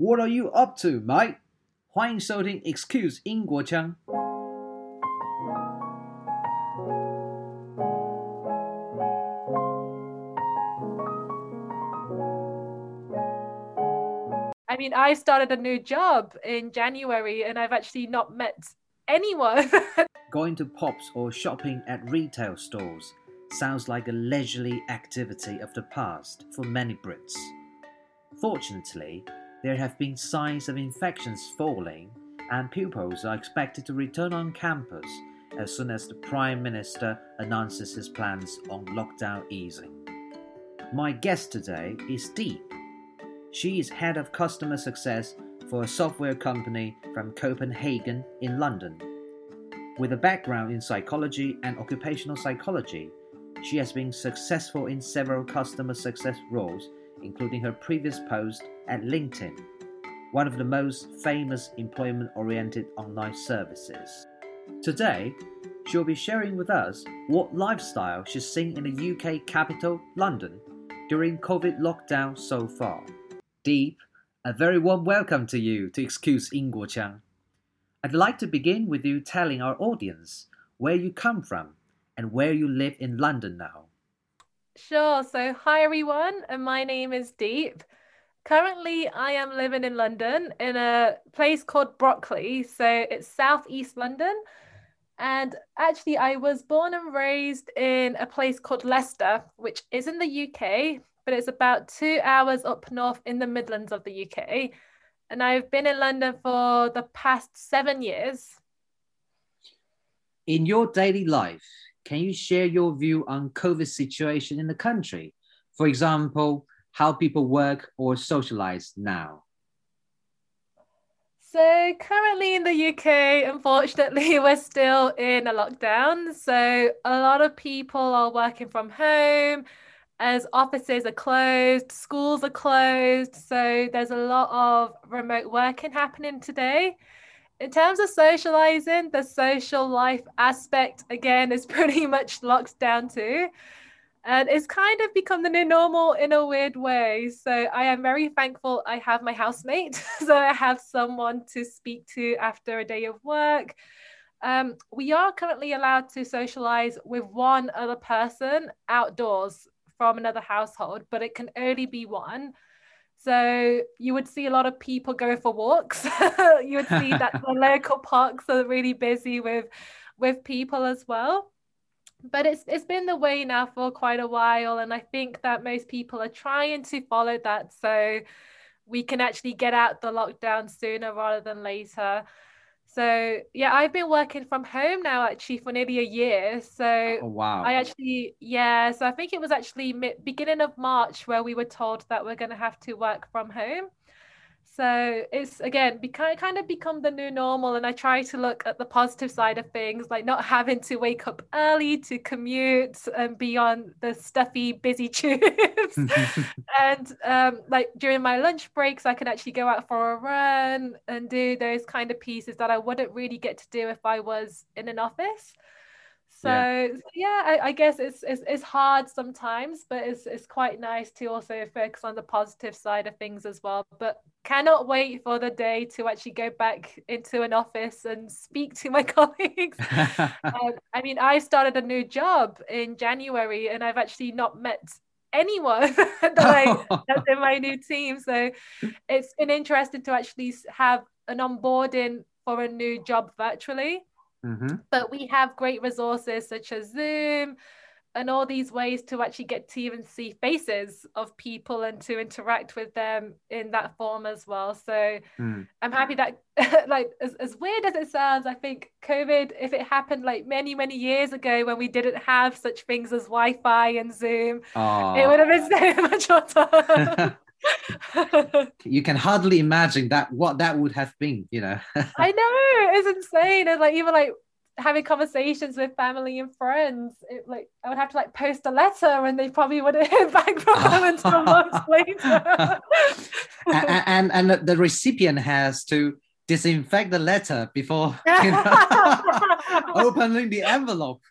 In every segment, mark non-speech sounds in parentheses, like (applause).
What are you up to, mate？欢迎收听 Excuse 英国腔。 I mean, I started a new job in January and I've actually not met anyone. (laughs) Going to pubs or shopping at retail stores sounds like a leisurely activity of the past for many Brits. Fortunately, there have been signs of infections falling, and pupils are expected to return on campus as soon as the Prime Minister announces his plans on lockdown easing. My guest today is Deep. She is head of customer success for a software company from Copenhagen in London. With a background in psychology and occupational psychology, she has been successful in several customer success roles, including her previous post at LinkedIn, one of the most famous employment oriented online services. Today, she'll be sharing with us what lifestyle she's seen in the UK capital, London, during COVID lockdown so far. Deep, a very warm welcome to you to Excuse Inguo Chang. I'd like to begin with you telling our audience where you come from and where you live in London now sure. So, hi everyone, and my name is Deep. Currently, I am living in London in a place called Brockley. So, it's southeast London. And actually, I was born and raised in a place called Leicester, which is in the UK, but it's about two hours up north in the Midlands of the UK. And I've been in London for the past seven years. In your daily life, can you share your view on COVID situation in the country? For example, how people work or socialize now. So currently in the UK, unfortunately, (laughs) we're still in a lockdown. So a lot of people are working from home as offices are closed, schools are closed. So there's a lot of remote working happening today. In terms of socializing, the social life aspect again is (laughs) pretty much locked down too. And it's kind of become the new normal in a weird way. So I am very thankful I have my housemate. (laughs) so I have someone to speak to after a day of work. Um, we are currently allowed to socialize with one other person outdoors from another household, but it can only be one. So you would see a lot of people go for walks. (laughs) you would see that the (laughs) local parks are really busy with with people as well but it's it's been the way now for quite a while and i think that most people are trying to follow that so we can actually get out the lockdown sooner rather than later so yeah i've been working from home now actually for nearly a year so Oh, wow. i actually yeah so i think it was actually mid, beginning of march where we were told that we're going to have to work from home so it's again become kind of become the new normal and i try to look at the positive side of things like not having to wake up early to commute and be on the stuffy busy (laughs) tubes (laughs) and um, like during my lunch breaks i can actually go out for a run and do those kind of pieces that i wouldn't really get to do if i was in an office so Yeah. so yeah, I, I guess it's, it's it's hard sometimes, but it's it's quite nice to also focus on the positive side of things as well. But cannot wait for the day to actually go back into an office and speak to my (laughs) colleagues. (laughs) Um, I mean, I started a new job in January, and I've actually not met anyone (laughs) that I that's in my new team. So it's been interesting to actually have an onboarding for a new job virtually Mhm. but we have great resources such as Zoom and all these ways to actually get to even see faces of people and to interact with them in that form as well. So Mm. I'm happy that (laughs) like as, as weird as it sounds, I think COVID, if it happened like many, many years ago when we didn't have such things as Wi-Fi and Zoom, it would have been so (laughs) much tough. (laughs) you can hardly imagine that what that would have been, you know. I know it's insane. And like even like having conversations with family and friends, it, like I would have to like post a letter and they probably wouldn't (laughs) hear back from them (laughs) until months later. A- and, and the recipient has to disinfect the letter before you know, (laughs) opening the envelope.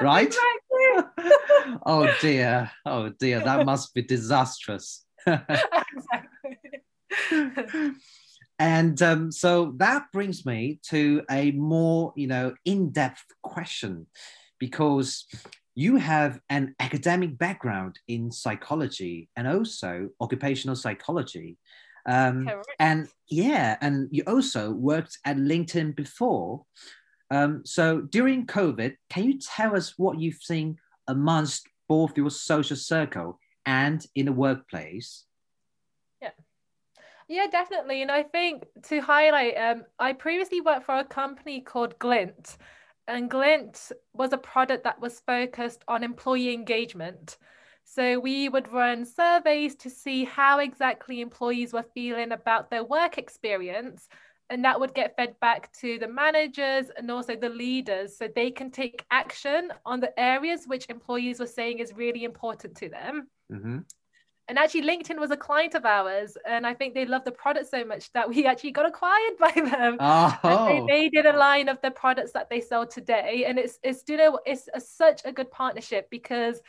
right? Oh dear. Oh dear. That must be disastrous. exactly. And um, so that brings me to a more, you know, in-depth question, because you have an academic background in psychology and also occupational psychology. Um, and yeah, and you also worked at LinkedIn before. Um, so during COVID, can you tell us what you've seen amongst both your social circle and in the workplace? Yeah. Definitely. And I think to highlight, um, I previously worked for a company called Glint, and Glint was a product that was focused on employee engagement. So we would run surveys to see how exactly employees were feeling about their work experience. And that would get fed back to the managers and also the leaders so they can take action on the areas which employees were saying is really important to them. Mm-hmm. And actually, LinkedIn was a client of ours, and I think they loved the product so much that we actually got acquired (laughs) by them. Oh. They, they, did a line of the products that they sell today, and it's it's you know it's a, such a good partnership because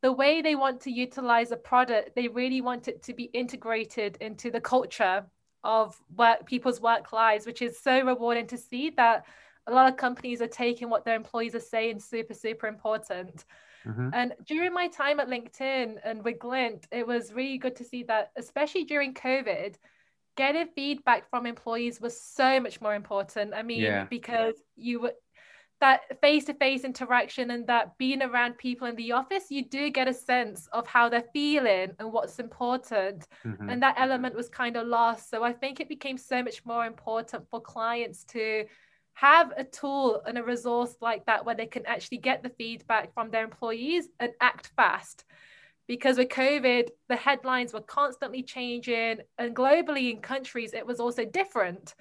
the way they want to utilize a product, they really want it to be integrated into the culture of work people's work lives, which is so rewarding to see that a lot of companies are taking what their employees are saying super, super important. Mm-hmm. And during my time at LinkedIn and with Glint, it was really good to see that, especially during COVID, getting feedback from employees was so much more important. I mean, yeah. because you were that face-to-face interaction and that being around people in the office you do get a sense of how they're feeling and what's important mm-hmm. and that element was kind of lost so i think it became so much more important for clients to have a tool and a resource like that where they can actually get the feedback from their employees and act fast because with covid the headlines were constantly changing and globally in countries it was also different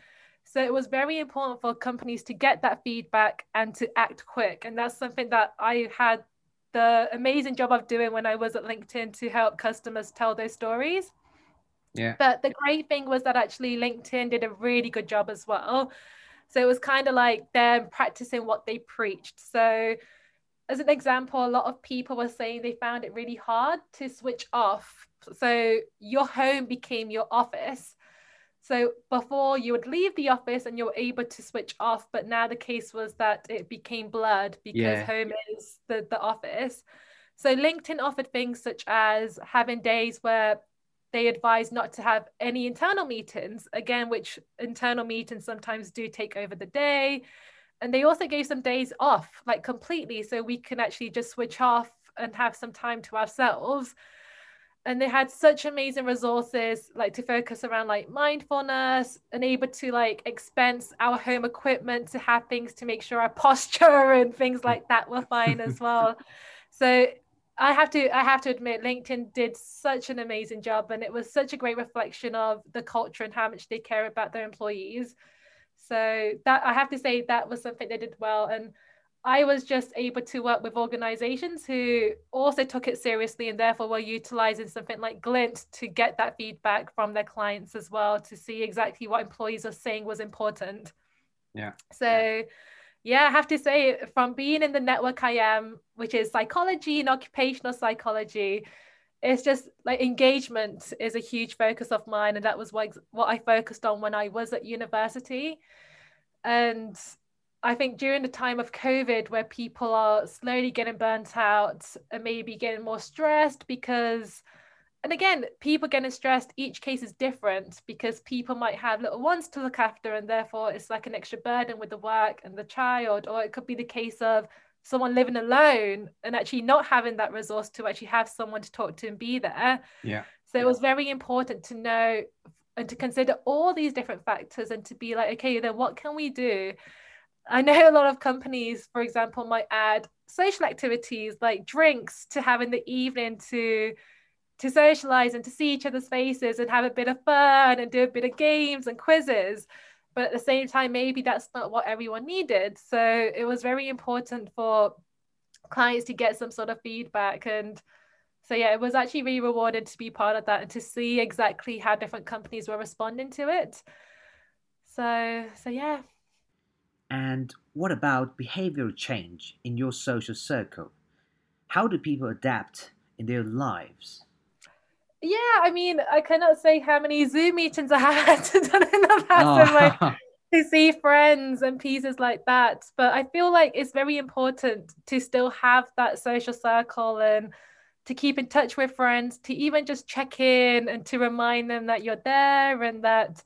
so it was very important for companies to get that feedback and to act quick. And that's something that I had the amazing job of doing when I was at LinkedIn to help customers tell their stories. Yeah. But the great thing was that actually LinkedIn did a really good job as well. So it was kind of like them practicing what they preached. So as an example, a lot of people were saying they found it really hard to switch off. So your home became your office. So before you would leave the office and you're able to switch off, but now the case was that it became blurred because yeah. home is the, the office. So LinkedIn offered things such as having days where they advise not to have any internal meetings, again, which internal meetings sometimes do take over the day. And they also gave some days off, like completely, so we can actually just switch off and have some time to ourselves and they had such amazing resources like to focus around like mindfulness and able to like expense our home equipment to have things to make sure our (laughs) posture and things like that were fine as well (laughs) so i have to i have to admit linkedin did such an amazing job and it was such a great reflection of the culture and how much they care about their employees so that i have to say that was something they did well and I was just able to work with organizations who also took it seriously and therefore were utilizing something like Glint to get that feedback from their clients as well to see exactly what employees are saying was important. Yeah. So, yeah, I have to say, from being in the network I am, which is psychology and occupational psychology, it's just like engagement is a huge focus of mine. And that was what, what I focused on when I was at university. And I think during the time of COVID, where people are slowly getting burnt out and maybe getting more stressed because, and again, people getting stressed, each case is different because people might have little ones to look after, and therefore it's like an extra burden with the work and the child, or it could be the case of someone living alone and actually not having that resource to actually have someone to talk to and be there. Yeah. So it was very important to know and to consider all these different factors and to be like, okay, then what can we do? I know a lot of companies, for example, might add social activities like drinks to have in the evening to to socialize and to see each other's faces and have a bit of fun and do a bit of games and quizzes. But at the same time, maybe that's not what everyone needed. So it was very important for clients to get some sort of feedback. And so, yeah, it was actually really rewarding to be part of that and to see exactly how different companies were responding to it. So, so yeah. And what about behavioral change in your social circle? How do people adapt in their lives? Yeah, I mean, I cannot say how many Zoom meetings I have had (laughs) to done in the past oh. like, (laughs) to see friends and pieces like that. But I feel like it's very important to still have that social circle and to keep in touch with friends, to even just check in and to remind them that you're there and that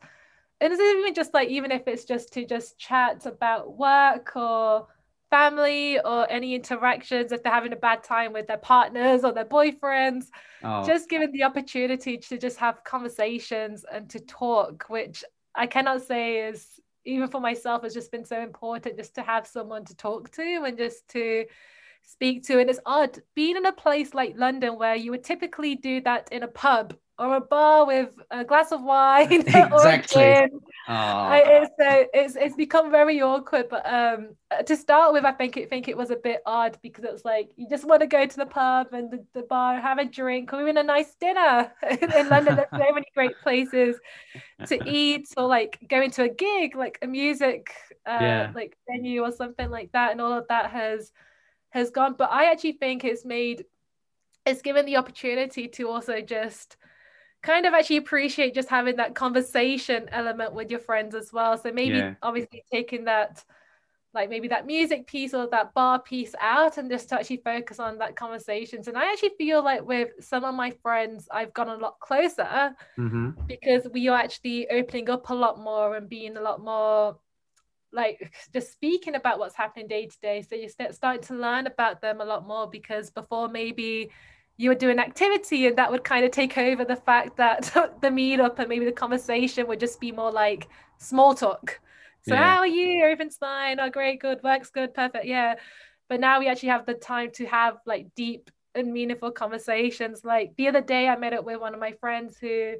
and it's even just like even if it's just to just chat about work or family or any interactions if they're having a bad time with their partners or their boyfriends oh. just given the opportunity to just have conversations and to talk which i cannot say is even for myself has just been so important just to have someone to talk to and just to speak to and it's odd being in a place like london where you would typically do that in a pub or a bar with a glass of wine exactly. (laughs) (laughs) or a gin. I, it's, uh, it's it's become very awkward. But um, to start with, I think it think it was a bit odd because it's like you just want to go to the pub and the, the bar, have a drink, or even a nice dinner. (laughs) in London, there's so many great places to eat, or like going to a gig, like a music uh, yeah. like venue or something like that, and all of that has has gone. But I actually think it's made it's given the opportunity to also just kind of actually appreciate just having that conversation element with your friends as well. So maybe yeah. obviously taking that like maybe that music piece or that bar piece out and just to actually focus on that conversations. And I actually feel like with some of my friends, I've gone a lot closer mm-hmm. because we are actually opening up a lot more and being a lot more like just speaking about what's happening day to day. So you start starting to learn about them a lot more because before maybe you would do an activity and that would kind of take over the fact that (laughs) the meetup and maybe the conversation would just be more like small talk. So yeah. how are you? Everything's fine. Oh, great, good, works good, perfect. Yeah. But now we actually have the time to have like deep and meaningful conversations. Like the other day, I met up with one of my friends who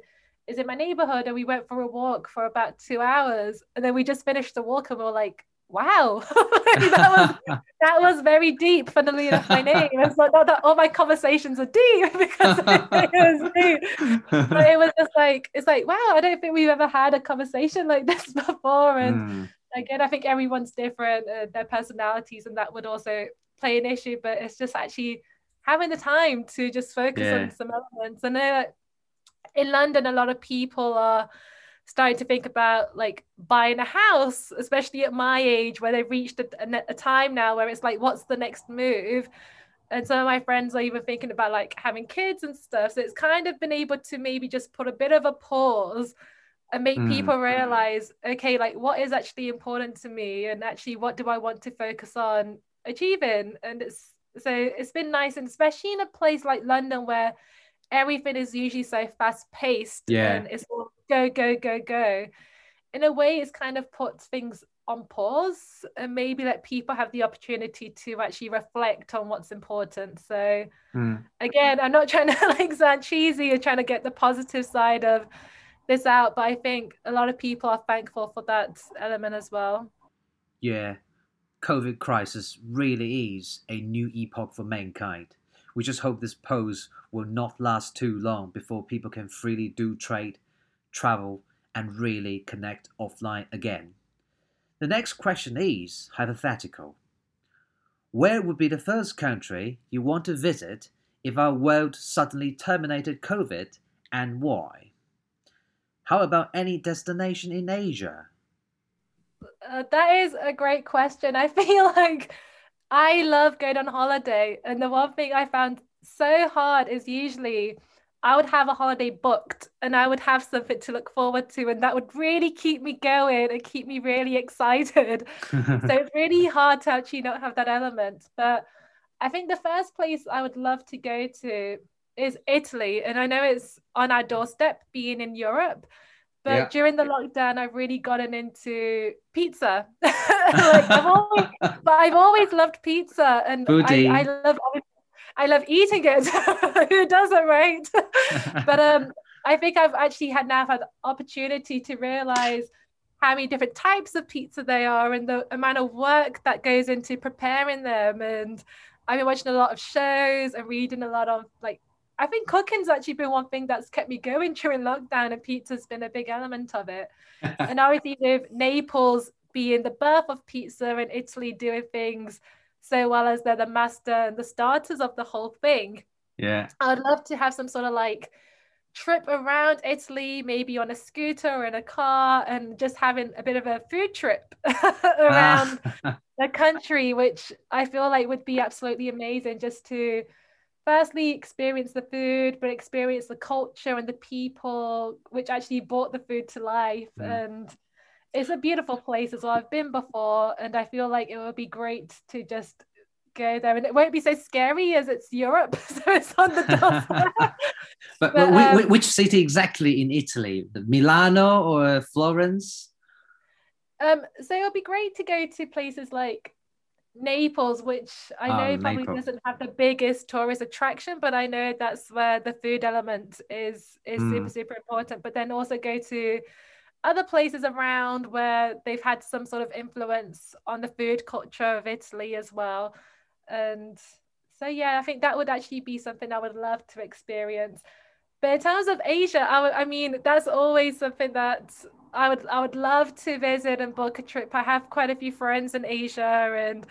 is in my neighborhood and we went for a walk for about two hours. And then we just finished the walk and we are like, wow (laughs) that was (laughs) that was very deep funnily enough my name it's like not that all my conversations are deep (laughs) because it, it was deep but it was just like it's like wow i don't think we've ever had a conversation like this before and mm. again i think everyone's different uh, their personalities and that would also play an issue but it's just actually having the time to just focus yeah. on some elements and uh, in london a lot of people are starting to think about like buying a house, especially at my age where they've reached a, a, time now where it's like, what's the next move? And some of my friends are even thinking about like having kids and stuff. So it's kind of been able to maybe just put a bit of a pause and make mm. people realize, okay, like what is actually important to me and actually what do I want to focus on achieving? And it's so it's been nice, and especially in a place like London where everything is usually so fast paced yeah. and it's all go, go, go, go. In a way, it's kind of puts things on pause and maybe let people have the opportunity to actually reflect on what's important. So mm. again, I'm not (laughs) trying to like sound cheesy or trying to get the positive side of this out, but I think a lot of people are thankful for that element as well. Yeah. COVID crisis really is a new epoch for mankind. We just hope this pose will not last too long before people can freely do trade, travel, and really connect offline again. The next question is hypothetical. Where would be the first country you want to visit if our world suddenly terminated COVID and why? How about any destination in Asia? Uh, that is a great question. I (laughs) feel like I love going on holiday. And the one thing I found so hard is usually I would have a holiday booked and I would have something to look forward to, and that would really keep me going and keep me really excited. (laughs) so it's really hard to actually not have that element. But I think the first place I would love to go to is Italy. And I know it's on our doorstep being in Europe. But yeah. during the lockdown, I've really gotten into pizza. (laughs) like I've always, but I've always loved pizza, and I, I, love I love eating it. (laughs) Who doesn't, right? (laughs) but um, I think I've actually had now had opportunity to realize how many different types of pizza they are and the amount of work that goes into preparing them. And I've been watching a lot of shows and reading a lot of like I think cooking's actually been one thing that's kept me going during lockdown, and pizza's been a big element of it. (laughs) and obviously, with Naples being the birth of pizza and Italy doing things so well as they're the master and the starters of the whole thing. Yeah. I'd love to have some sort of like trip around Italy, maybe on a scooter or in a car, and just having a bit of a food trip (laughs) around ah. (laughs) the country, which I feel like would be absolutely amazing just to firstly experience the food, but experience the culture and the people which actually brought the food to life. Mm. And it's a beautiful place as well. I've been before, and I feel like it would be great to just go there and it won't be so scary as it's Europe (laughs) so it's on the (laughs) doorstep but, but um, which city exactly in Italy Milano or Florence um so it would be great to go to places like Naples which I oh, know oh, probably Naples. doesn't have the biggest tourist attraction but I know that's where the food element is is mm. super super important but then also go to other places around where they've had some sort of influence on the food culture of Italy as well and so yeah i think that would actually be something i would love to experience but in terms of asia I, I mean that's always something that i would i would love to visit and book a trip i have quite a few friends in asia and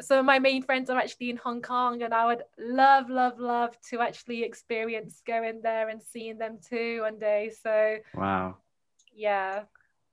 some of my main friends are actually in Hong Kong, and I would love, love, love to actually experience going there and seeing them too one day. So, wow, yeah.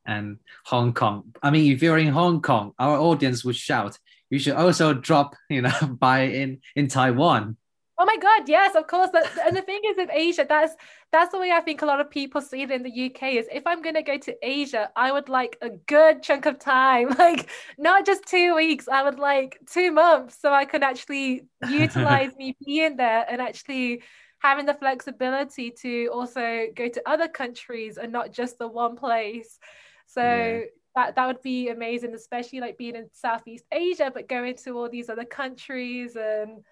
And Hong Kong. I mean, if you're in Hong Kong, our audience would shout, you should also drop, you know, (laughs) by in in Taiwan. Oh my God, yes, of course. and the thing is, in Asia, that's that's the way I think a lot of people see it in the UK. Is if I'm gonna go to Asia, I would like a good chunk of time, (laughs) like not just two weeks. I would like two months, so I can actually (laughs) utilize me being there and actually having the flexibility to also go to other countries and not just the one place. So yeah that that would be amazing, especially like being in Southeast Asia, but going to all these other countries and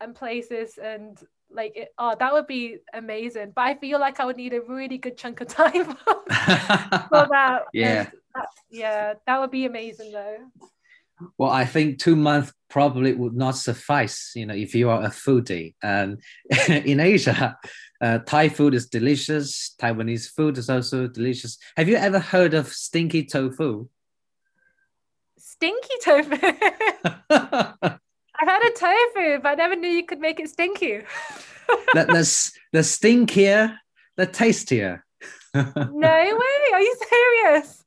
and places and like it, oh that would be amazing. But I feel like I would need a really good chunk of (laughs) time (laughs) for that. Yeah. That, yeah, that would be amazing though. Well, I think two months probably would not suffice, you know, if you are a foodie. And (laughs) in Asia, uh, Thai food is delicious. Taiwanese food is also delicious. Have you ever heard of stinky tofu? Stinky tofu. I've had a tofu, but I never knew you could make it stinky. that, that's (laughs) the stinkier, the tastier. (laughs) no way. Are you serious?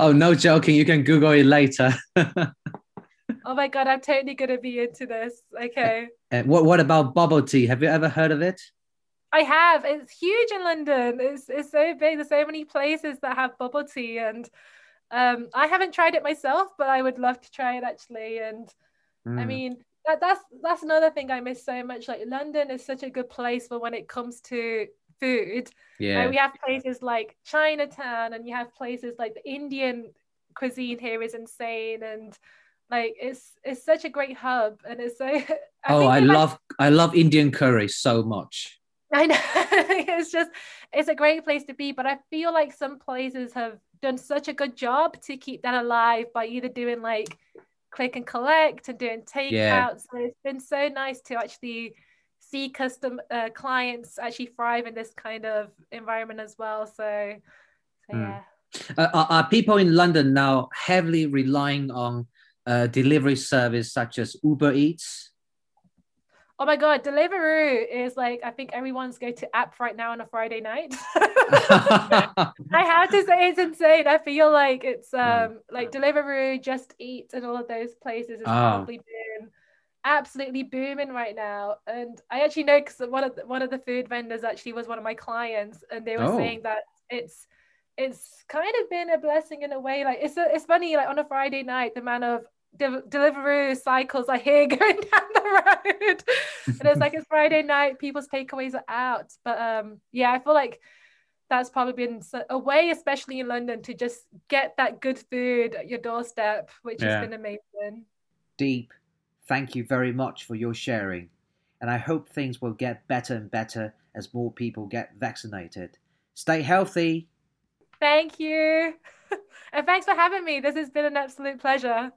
Oh, no joking. You can Google it later. (laughs) oh my god, I'm totally gonna be into this. Okay. Uh, what What about bubble tea? Have you ever heard of it? I have. It's huge in London. It's it's so big. There's so many places that have bubble tea, and um, I haven't tried it myself, but I would love to try it actually. And mm. I mean, that, that's that's another thing I miss so much. Like London is such a good place for when it comes to food. Yeah, we have places like Chinatown, and you have places like the Indian cuisine here is insane, and like it's it's such a great hub, and it's so. (laughs) I oh, I love I love Indian curry so much. I know (laughs) it's just it's a great place to be, but I feel like some places have done such a good job to keep that alive by either doing like click and collect and doing takeout. Yeah. So it's been so nice to actually see custom uh, clients actually thrive in this kind of environment as well. So, so mm. yeah. Uh, are, are people in London now heavily relying on uh, delivery service such as Uber Eats? Oh my god, Deliveroo is like I think everyone's go to app right now on a Friday night. (laughs) I have to say it's insane. I feel like it's hmm. um like Deliveroo, Just Eat, and all of those places is oh. probably been absolutely booming right now. And I actually know because one of the, one of the food vendors actually was one of my clients, and they were oh. saying that it's it's kind of been a blessing in a way. Like it's a, it's funny. Like on a Friday night, the amount of de- Deliveroo cycles I hear (laughs) going down the road, and it's like it's Friday night. People's takeaways are out, but um, yeah, I feel like that's probably been a way, especially in London, to just get that good food at your doorstep, which yeah. has been amazing. Deep, thank you very much for your sharing, and I hope things will get better and better as more people get vaccinated. Stay healthy. Thank you. (laughs) and thanks for having me. This has been an absolute pleasure.